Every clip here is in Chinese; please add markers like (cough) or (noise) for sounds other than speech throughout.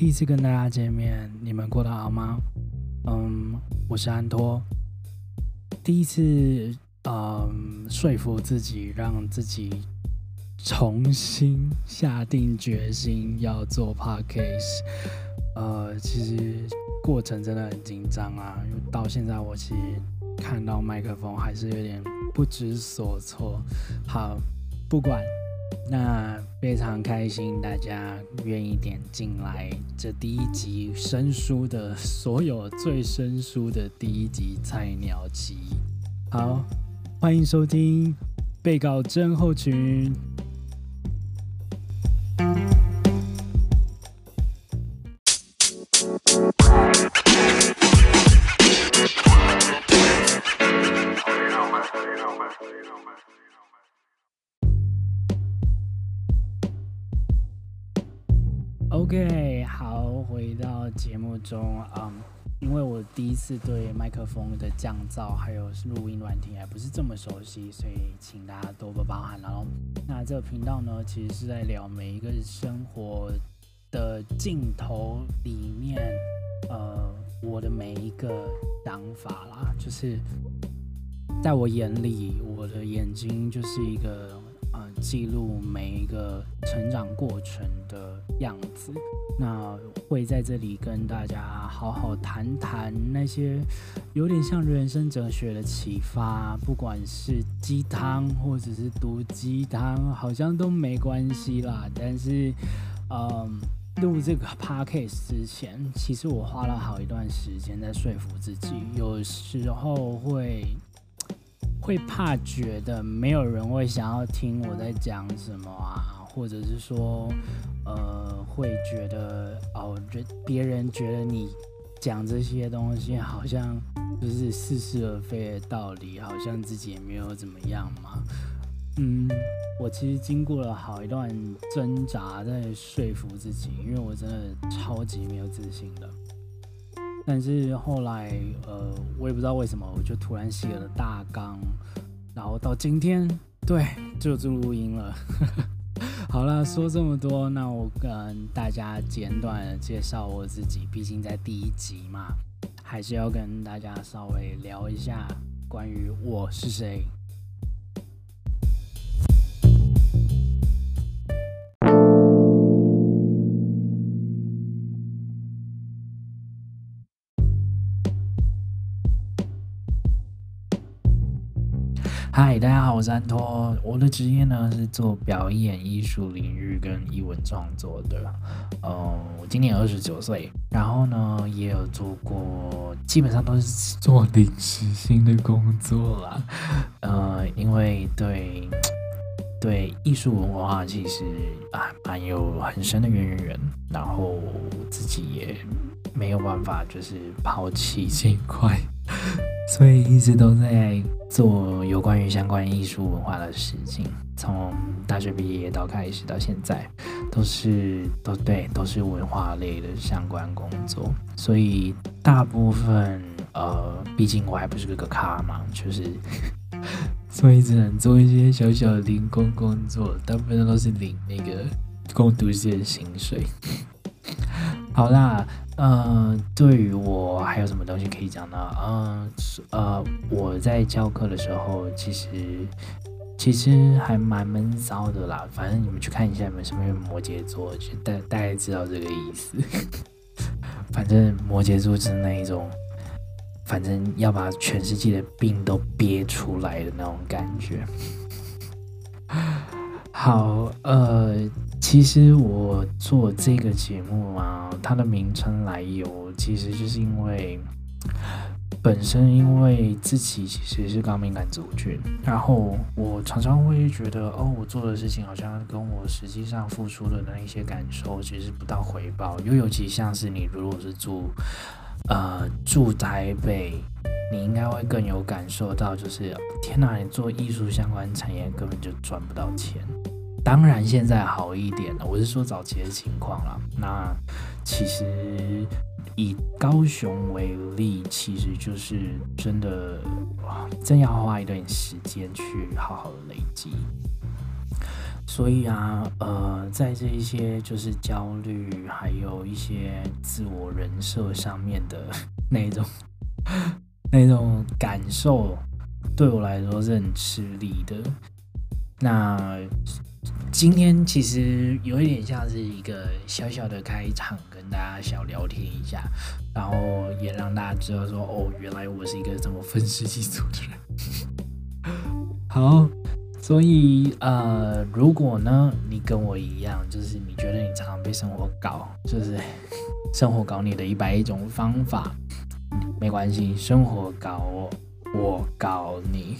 第一次跟大家见面，你们过得好吗？嗯，我是安托。第一次，嗯，说服自己，让自己重新下定决心要做 podcast。呃，其实过程真的很紧张啊，因为到现在我其实看到麦克风还是有点不知所措。好，不管。那非常开心，大家愿意点进来这第一集生疏的所有最生疏的第一集菜鸟集。好，欢迎收听被告症候群。OK，好，回到节目中，嗯，因为我第一次对麦克风的降噪还有录音软体还不是这么熟悉，所以请大家多多包涵喽。那这个频道呢，其实是在聊每一个生活的镜头里面，呃，我的每一个想法啦，就是在我眼里，我的眼睛就是一个。记录每一个成长过程的样子，那会在这里跟大家好好谈谈那些有点像人生哲学的启发，不管是鸡汤或者是毒鸡汤，好像都没关系啦。但是，嗯，录这个 podcast 之前，其实我花了好一段时间在说服自己，有时候会。会怕觉得没有人会想要听我在讲什么啊，或者是说，呃，会觉得哦，觉别人觉得你讲这些东西好像就是似是而非的道理，好像自己也没有怎么样嘛。嗯，我其实经过了好一段挣扎在说服自己，因为我真的超级没有自信的。但是后来，呃，我也不知道为什么，我就突然写了大纲，然后到今天，对，就做录音了。(laughs) 好了，说这么多，那我跟大家简短的介绍我自己，毕竟在第一集嘛，还是要跟大家稍微聊一下关于我是谁。嗨，大家好，我是安托。我的职业呢是做表演艺术领域跟艺文创作的。嗯，我今年二十九岁，然后呢也有做过，基本上都是做临时性的工作啦。呃，因为对对艺术文化其实啊蛮有很深的渊源，然后自己也没有办法就是抛弃这一块。所以一直都在做有关于相关艺术文化的事情，从大学毕业到开始到现在，都是都对，都是文化类的相关工作。所以大部分呃，毕竟我还不是个咖嘛，(laughs) 就是所以只能做一些小小的零工工作，大部分都是领那个工读生的薪水。好啦，呃，对于我还有什么东西可以讲呢？嗯，呃，我在教课的时候，其实其实还蛮闷骚的啦。反正你们去看一下，你们身边有摩羯座，就大大概知道这个意思。(laughs) 反正摩羯座是那一种，反正要把全世界的病都憋出来的那种感觉。好，呃，其实我做这个节目啊，它的名称来由，其实就是因为本身因为自己其实是高敏感族群，然后我常常会觉得，哦，我做的事情好像跟我实际上付出的那一些感受其实不到回报，又尤其像是你如果是做，呃，住台北，你应该会更有感受到，就是天哪，你做艺术相关产业根本就赚不到钱。当然现在好一点了，我是说早期的情况啦。那其实。以高雄为例，其实就是真的哇，真要花一段时间去好好的累积。所以啊，呃，在这一些就是焦虑，还有一些自我人设上面的 (laughs) 那种那种感受，对我来说是很吃力的。那。今天其实有一点像是一个小小的开场，跟大家小聊天一下，然后也让大家知道说，哦，原来我是一个这么愤世嫉俗的人。(laughs) 好，所以呃，如果呢，你跟我一样，就是你觉得你常常被生活搞，就是 (laughs) 生活搞你的一百一种方法，没关系，生活搞我，我搞你。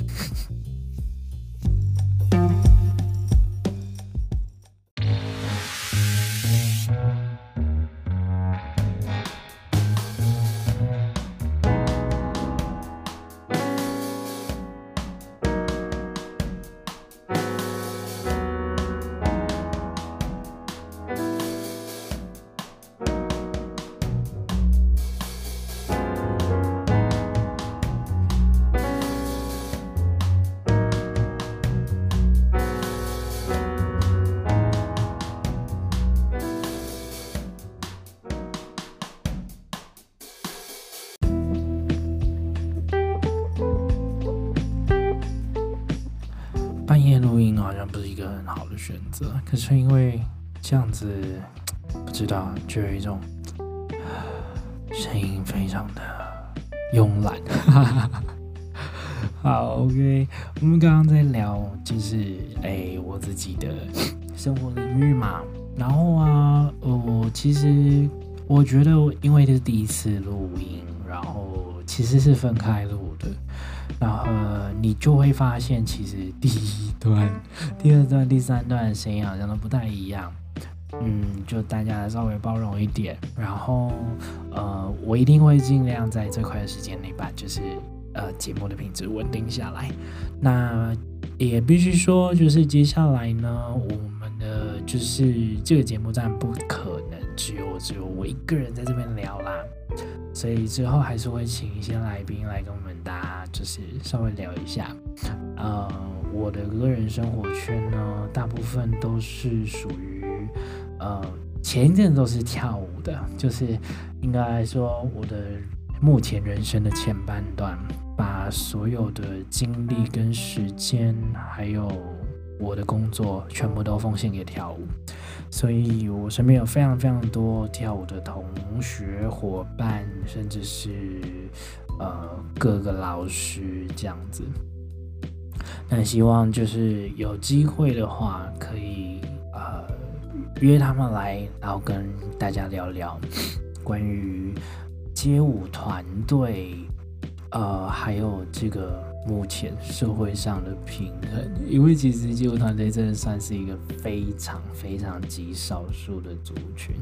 好的选择，可是因为这样子，不知道就有一种 (sighs) 声音非常的慵懒。(laughs) 好，OK，我们刚刚在聊就是哎我自己的生活领域嘛，然后啊，我其实我觉得因为这是第一次录音，然后其实是分开录。然后你就会发现，其实第一段、第二段、第三段声音好像都不太一样。嗯，就大家稍微包容一点。然后，呃，我一定会尽量在最快的时间内把就是呃节目的品质稳定下来。那也必须说，就是接下来呢，我呃就是这个节目当然不可能只有只有我一个人在这边聊啦。所以之后还是会请一些来宾来跟我们大家就是稍微聊一下。呃，我的个人生活圈呢，大部分都是属于呃前一阵都是跳舞的，就是应该来说我的目前人生的前半段，把所有的精力跟时间还有我的工作全部都奉献给跳舞。所以我身边有非常非常多跳舞的同学伙伴，甚至是呃各个老师这样子。那希望就是有机会的话，可以呃约他们来，然后跟大家聊聊关于街舞团队，呃，还有这个。目前社会上的平衡，因为其实街舞团队真的算是一个非常非常极少数的族群。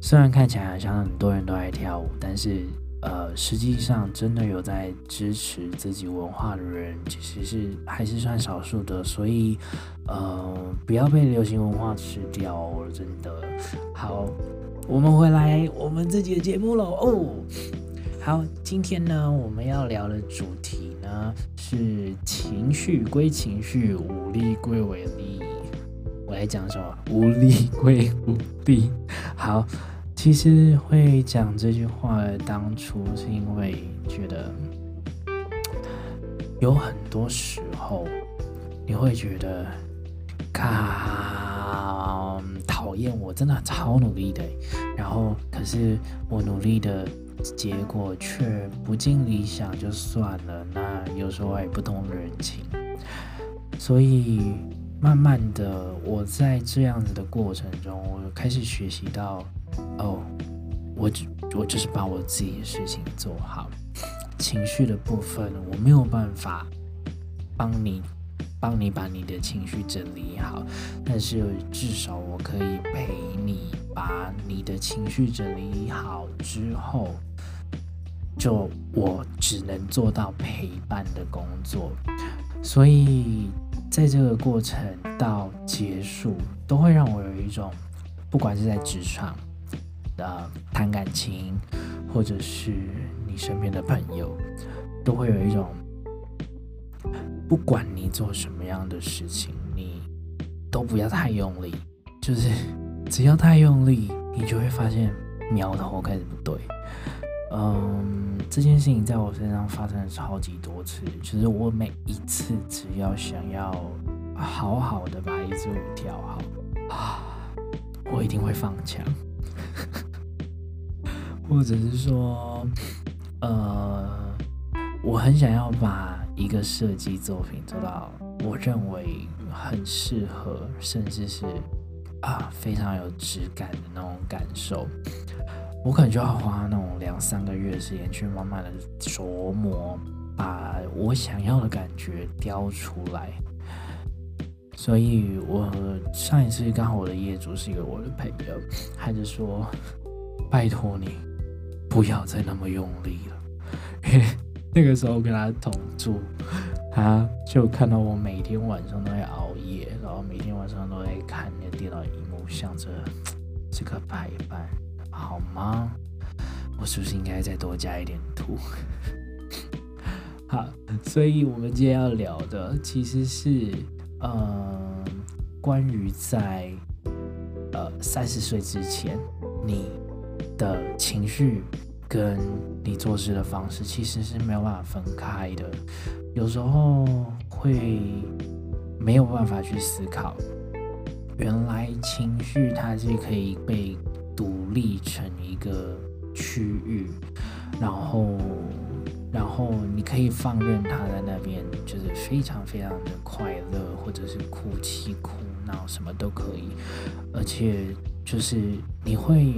虽然看起来好像很多人都爱跳舞，但是呃，实际上真的有在支持自己文化的人，其实是还是算少数的。所以呃，不要被流行文化吃掉，真的。好，我们回来我们自己的节目喽。哦，好，今天呢，我们要聊的主题。是情绪归情绪，武力归为力。我来讲什么？武力归武力。好，其实会讲这句话当初是因为觉得有很多时候你会觉得，靠，讨厌我，真的超努力的，然后可是我努力的。结果却不尽理想，就算了。那有时候也不通人情，所以慢慢的，我在这样子的过程中，我开始学习到，哦，我只我就是把我自己的事情做好。情绪的部分，我没有办法帮你帮你把你的情绪整理好，但是至少我可以陪你把你的情绪整理好之后，就我只能做到陪伴的工作，所以在这个过程到结束，都会让我有一种，不管是在职场。呃，谈感情，或者是你身边的朋友，都会有一种，不管你做什么样的事情，你都不要太用力，就是只要太用力，你就会发现苗头开始不对。嗯，这件事情在我身上发生了超级多次，就是我每一次只要想要好好的把一支舞跳好啊，我一定会放枪。(laughs) 或者是说，呃，我很想要把一个设计作品做到我认为很适合，甚至是啊非常有质感的那种感受，我可能就要花那种两三个月时间去慢慢的琢磨，把我想要的感觉雕出来。所以我上一次刚好我的业主是一个我的朋友，他就说：“拜托你。”不要再那么用力了，因 (laughs) 为那个时候跟他同住，他就看到我每天晚上都在熬夜，然后每天晚上都在看那电脑荧幕，想着这个排版吗？我是不是应该再多加一点图？(laughs) 好，所以我们今天要聊的其实是，呃，关于在呃三十岁之前你。的情绪跟你做事的方式其实是没有办法分开的，有时候会没有办法去思考，原来情绪它是可以被独立成一个区域，然后然后你可以放任他在那边，就是非常非常的快乐，或者是哭泣、哭闹什么都可以，而且就是你会。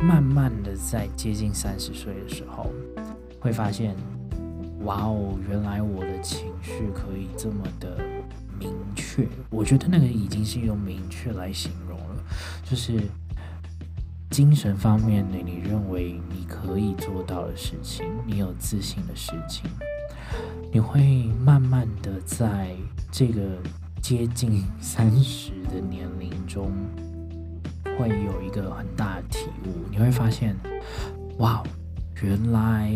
慢慢的，在接近三十岁的时候，会发现，哇哦，原来我的情绪可以这么的明确。我觉得那个已经是用明确来形容了，就是精神方面的，你认为你可以做到的事情，你有自信的事情，你会慢慢的在这个接近三十的年龄中。会有一个很大的体悟，你会发现，哇，原来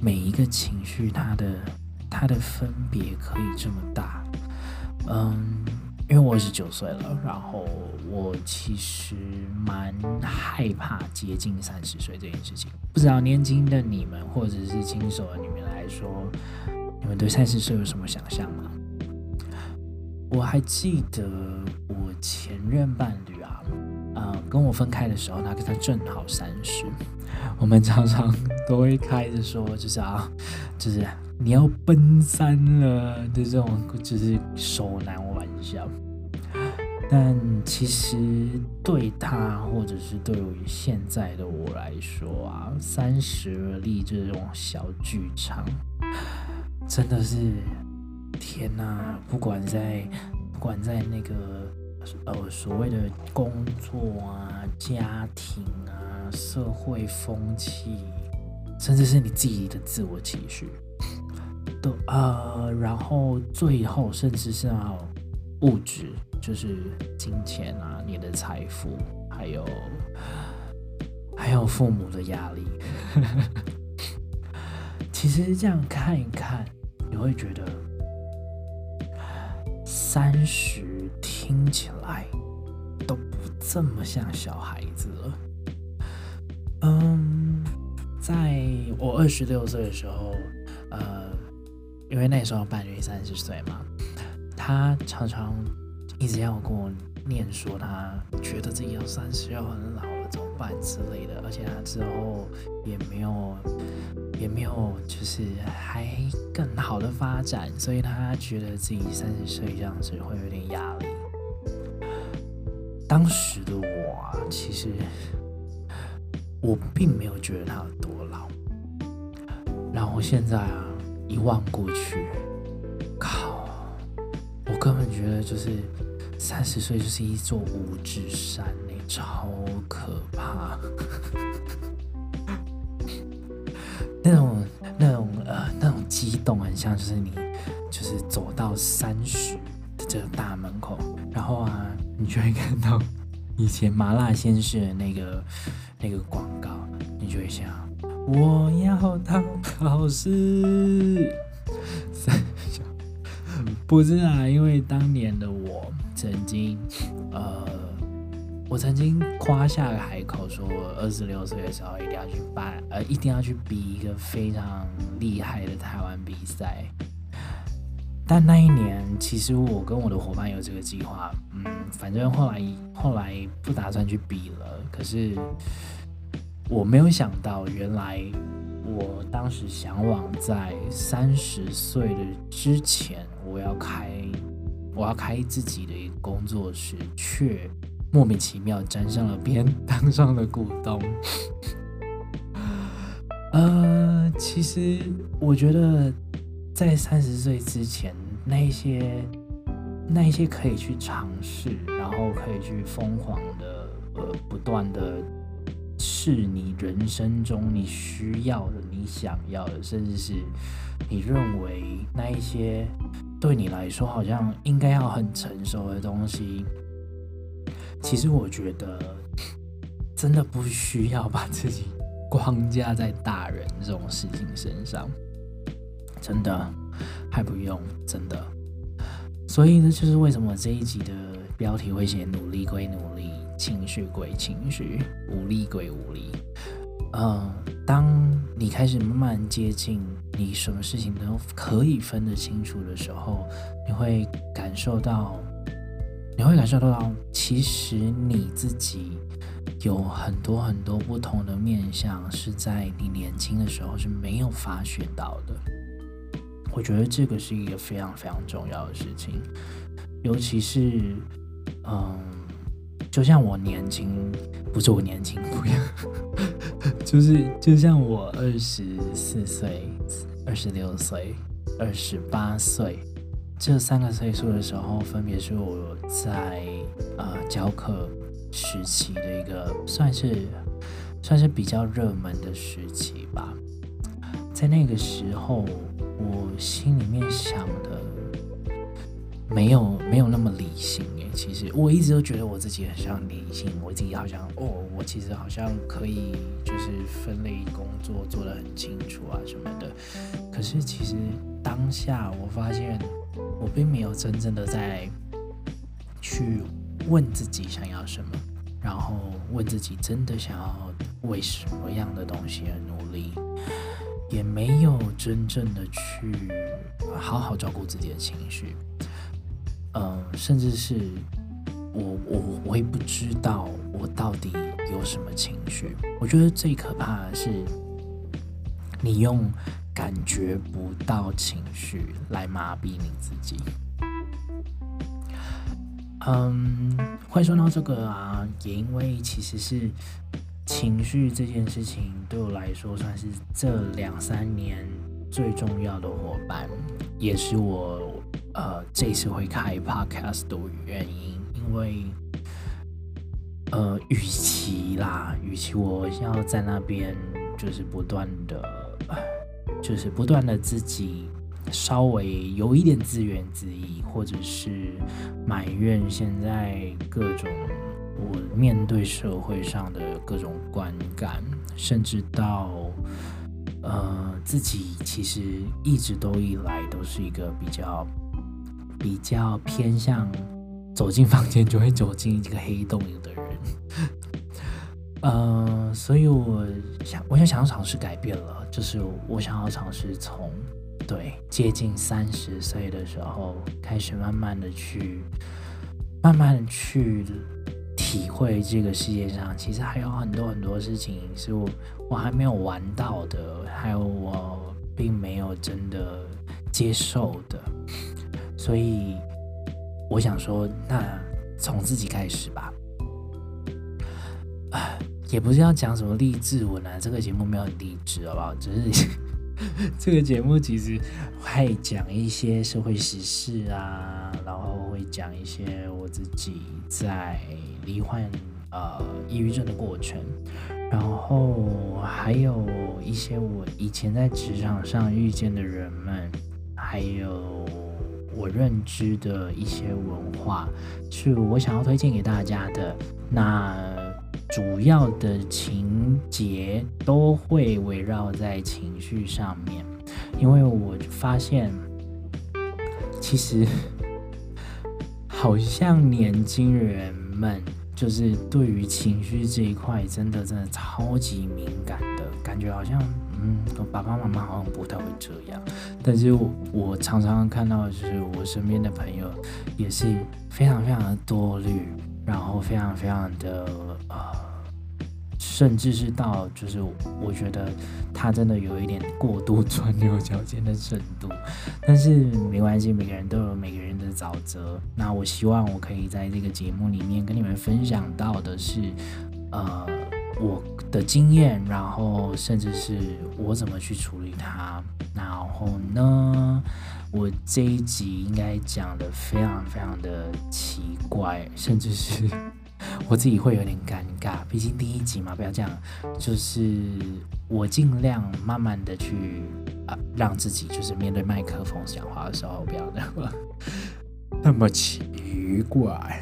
每一个情绪它的它的分别可以这么大。嗯，因为我十九岁了，然后我其实蛮害怕接近三十岁这件事情。不知道年轻的你们或者是轻熟的你们来说，你们对三十岁有什么想象吗？我还记得我前任伴侣啊。呃，跟我分开的时候，那个他正好三十，我们常常都会开着说，就是啊，就是你要奔三了的这种，就是手难玩笑。但其实对他，或者是对于现在的我来说啊，三十而立这种小剧场，真的是天哪！不管在，不管在那个。呃，所谓的工作啊、家庭啊、社会风气，甚至是你自己的自我期许，都呃，然后最后甚至是要物质，就是金钱啊、你的财富，还有还有父母的压力。(laughs) 其实这样看一看，你会觉得三十。听起来都不这么像小孩子了。嗯，在我二十六岁的时候，呃，因为那时候伴侣三十岁嘛，他常常一直要跟我念说，他觉得自己要三十要很老了，怎么办之类的。而且他之后也没有也没有就是还更好的发展，所以他觉得自己三十岁这样子会有点压力。当时的我啊，其实我并没有觉得他有多老，然后现在啊，一望过去，靠，我根本觉得就是三十岁就是一座五指山，欸，超可怕。(laughs) 那种那种呃那种激动，很像就是你就是走到三十的这个大门口，然后啊，你就会看到以前麻辣鲜师的那个那个广告，你就会想。我要当老师，不是啊，因为当年的我曾经，呃，我曾经夸下海口，说我二十六岁的时候一定要去办，呃，一定要去比一个非常厉害的台湾比赛。但那一年，其实我跟我的伙伴有这个计划，嗯，反正后来后来不打算去比了，可是。我没有想到，原来我当时向往在三十岁的之前，我要开，我要开自己的一个工作室，却莫名其妙沾上了边，当上了股东。(laughs) 呃，其实我觉得，在三十岁之前，那一些那一些可以去尝试，然后可以去疯狂的，呃，不断的。是你人生中你需要的、你想要的，甚至是你认为那一些对你来说好像应该要很成熟的东西。其实我觉得真的不需要把自己框架在大人这种事情身上，真的还不用，真的。所以呢，就是为什么这一集的标题会写“努力归努力”。情绪归情绪，无力归无力。嗯，当你开始慢慢接近你什么事情都可以分得清楚的时候，你会感受到，你会感受到，其实你自己有很多很多不同的面向，是在你年轻的时候是没有发掘到的。我觉得这个是一个非常非常重要的事情，尤其是，嗯。就像我年轻，不是我年轻不一样，(laughs) 就是就像我二十四岁、二十六岁、二十八岁这三个岁数的时候，分别是我在呃教课时期的一个算是算是比较热门的时期吧。在那个时候，我心里面想的没有没有那么理性。其实我一直都觉得我自己很像理性，我自己好像哦，我其实好像可以就是分类工作做得很清楚啊什么的。可是其实当下我发现我并没有真正的在去问自己想要什么，然后问自己真的想要为什么样的东西而努力，也没有真正的去好好照顾自己的情绪。嗯，甚至是我我我也不知道我到底有什么情绪。我觉得最可怕的是，你用感觉不到情绪来麻痹你自己。嗯，会说到这个啊，也因为其实是情绪这件事情对我来说算是这两三年最重要的伙伴，也是我。呃，这次会开 podcast 的原因，因为，呃，与其啦，与其我要在那边就是不断的，就是不断的自己稍微有一点自怨自艾，或者是埋怨现在各种我面对社会上的各种观感，甚至到呃自己其实一直都以来都是一个比较。比较偏向走进房间就会走进一个黑洞的人，(laughs) 呃，所以我想，我想想要尝试改变了，就是我想要尝试从对接近三十岁的时候开始，慢慢的去，慢慢的去体会这个世界上其实还有很多很多事情是我我还没有玩到的，还有我并没有真的接受的。所以，我想说，那从自己开始吧。啊，也不是要讲什么励志文啊，这个节目没有励志，好不好？只是 (laughs) 这个节目其实会讲一些社会时事啊，然后会讲一些我自己在罹患呃抑郁症的过程，然后还有一些我以前在职场上遇见的人们，还有我认知的一些文化，是我想要推荐给大家的。那主要的情节都会围绕在情绪上面，因为我发现，其实好像年轻人们就是对于情绪这一块，真的真的超级敏感的感觉，好像嗯，爸爸妈妈好像不太会这样，但是我，我常常看到，就是我身边的朋友也是非常非常的多虑。然后非常非常的呃，甚至是到就是我觉得他真的有一点过度钻牛角尖的程度，但是没关系，每个人都有每个人的沼泽。那我希望我可以在这个节目里面跟你们分享到的是，呃，我的经验，然后甚至是我怎么去处理它。然后呢，我这一集应该讲的非常非常的奇怪，甚至是 (laughs) 我自己会有点尴尬。毕竟第一集嘛，不要这样。就是我尽量慢慢的去啊，让自己就是面对麦克风讲话的时候，不要那么那么奇怪。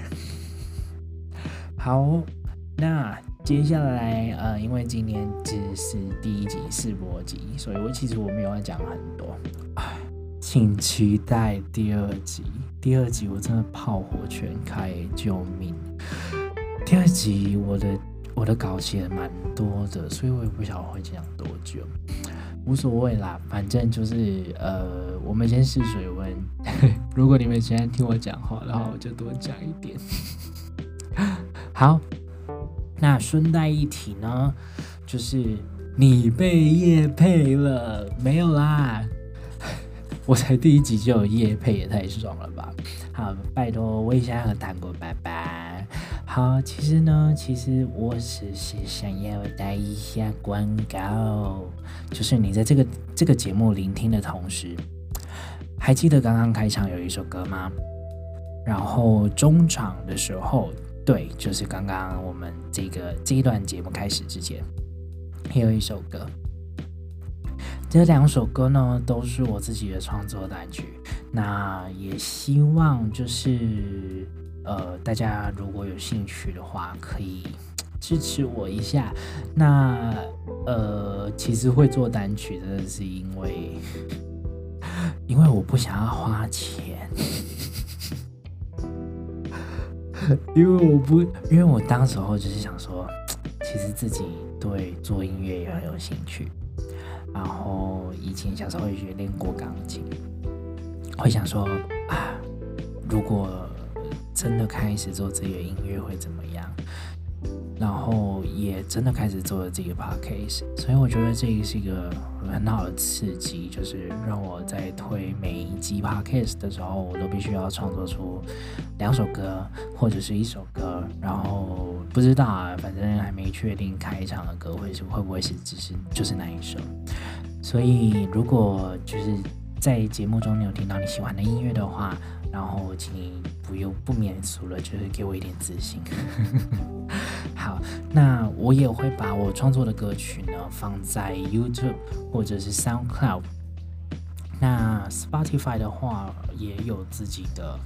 好，那接下来呃，因为今年只是第一集试播集，所以我其实我没有要讲很多。请期待第二集。第二集我真的炮火全开，救命！第二集我的我的稿写蛮多的，所以我也不晓得会讲多久，无所谓啦，反正就是呃，我们先试水温。(laughs) 如果你们喜欢听我讲话的话，我就多讲一点。(laughs) 好，那顺带一提呢，就是你被业配了没有啦？(laughs) 我才第一集就有业配，也太爽了吧！好，拜托我一下和糖果拜拜。好，其实呢，其实我只是想要带一下广告，就是你在这个这个节目聆听的同时，还记得刚刚开场有一首歌吗？然后中场的时候，对，就是刚刚我们这个这一段节目开始之前，还有一首歌。这两首歌呢，都是我自己的创作单曲。那也希望就是，呃，大家如果有兴趣的话，可以支持我一下。那呃，其实会做单曲，真的是因为，(laughs) 因为我不想要花钱，(laughs) 因为我不，因为我当时候就是想说，(tsk) 其实自己对做音乐也很有兴趣。然后以前小时候也学练过钢琴，会想说啊，如果真的开始做这个音乐会怎么样？然后也真的开始做了这个 podcast，所以我觉得这个是一个很好的刺激，就是让我在推每一集 podcast 的时候，我都必须要创作出两首歌或者是一首歌，然后不知道啊，反正还没确定开场的歌会是会不会是只是就是那一首，所以如果就是在节目中你有听到你喜欢的音乐的话，然后请你。不用不免俗了，就是给我一点自信。(laughs) 好，那我也会把我创作的歌曲呢放在 YouTube 或者是 SoundCloud。那 Spotify 的话也有自己的，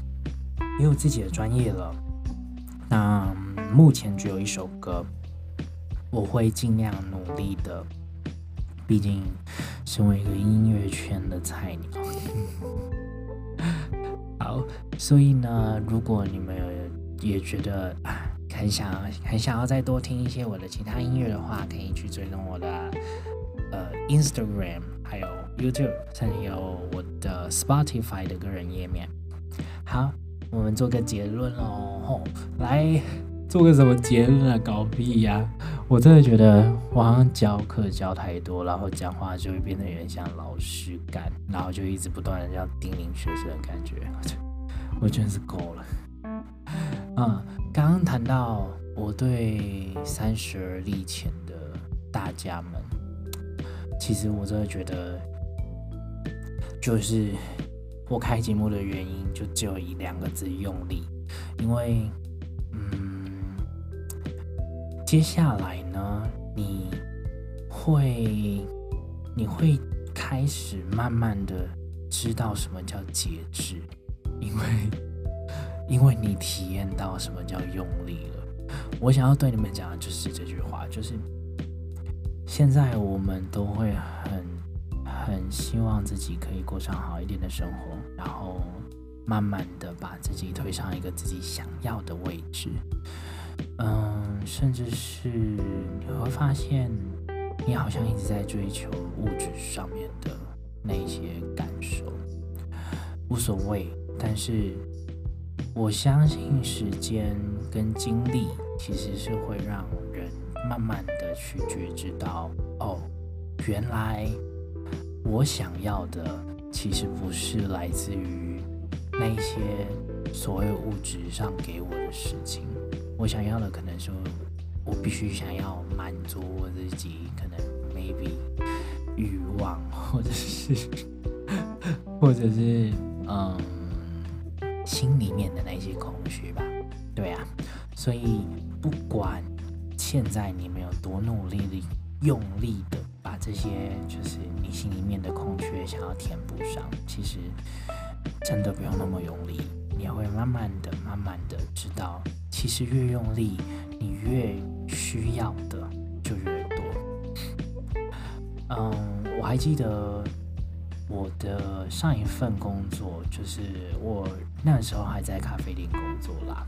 也有自己的专业了。那目前只有一首歌，我会尽量努力的。毕竟身为一个音乐圈的菜鸟。(laughs) 好，所以呢，如果你们也觉得啊，很想很想要再多听一些我的其他音乐的话，可以去追踪我的呃 Instagram，还有 YouTube，甚至有我的 Spotify 的个人页面。好，我们做个结论喽，来做个什么结论啊？搞屁呀、我真的觉得我好像教课教太多，然后讲话就会变得有点像老师感，然后就一直不断的这样叮咛学生的感觉，(laughs) 我真是够了。嗯，(laughs) 刚刚谈到我对三十而立前的大家们，其实我真的觉得就是我开节目的原因，就只有一两个字：用力。因为，嗯，接下来呢，你会，你会开始慢慢的知道什么叫节制，因为，因为你体验到什么叫用力了。我想要对你们讲的就是这句话，就是现在我们都会很，很希望自己可以过上好一点的生活，然后。慢慢的把自己推上一个自己想要的位置，嗯，甚至是你会发现，你好像一直在追求物质上面的那些感受，无所谓。但是我相信时间跟经历其实是会让人慢慢的去觉知到，哦，原来我想要的其实不是来自于。那些所谓物质上给我的事情，我想要的可能是我必须想要满足我自己，可能 maybe 欲望，或者是 (laughs) 或者是嗯心里面的那些空虚吧。对啊，所以不管现在你们有多努力的、用力的把这些就是你心里面的空缺想要填补上，其实。真的不用那么用力，你会慢慢的、慢慢的知道，其实越用力，你越需要的就越多。嗯，我还记得我的上一份工作，就是我那个时候还在咖啡店工作啦。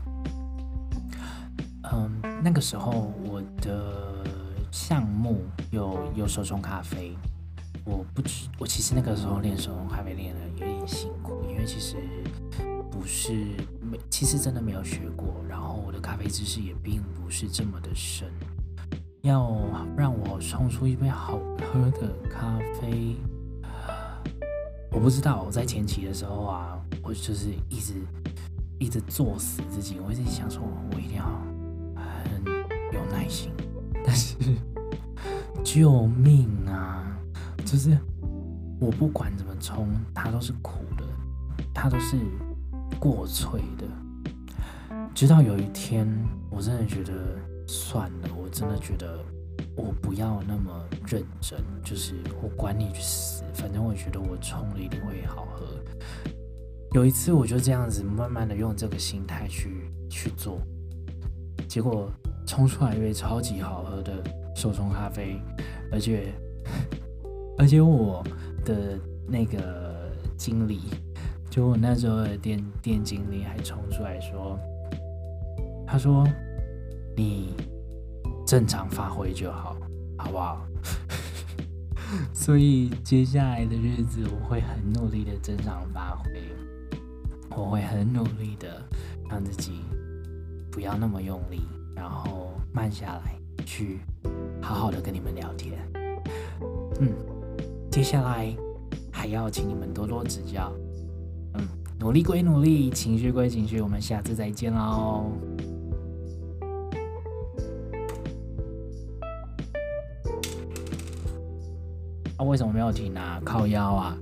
嗯，那个时候我的项目有有手冲咖啡。我不知，我其实那个时候练手冲咖啡练的有点辛苦，因为其实不是没，其实真的没有学过，然后我的咖啡知识也并不是这么的深。要让我冲出一杯好喝的咖啡，我不知道。我在前期的时候啊，我就是一直一直作死自己，我一直想说，我一定要很有耐心，但是救命啊！就是我不管怎么冲，它都是苦的，它都是过脆的。直到有一天，我真的觉得算了，我真的觉得我不要那么认真。就是我管你去死，反正我觉得我冲了一定会好喝。有一次，我就这样子慢慢的用这个心态去去做，结果冲出来一杯超级好喝的手冲咖啡，而且。而且我的那个经理，就我那时候的店店经理还冲出来说：“他说你正常发挥就好，好不好？”所以接下来的日子我会很努力的正常发挥，我会很努力的让自己不要那么用力，然后慢下来去好好的跟你们聊天。嗯。接下来还要请你们多多指教，嗯，努力归努力，情绪归情绪，我们下次再见喽。啊，为什么没有停啊？靠腰啊！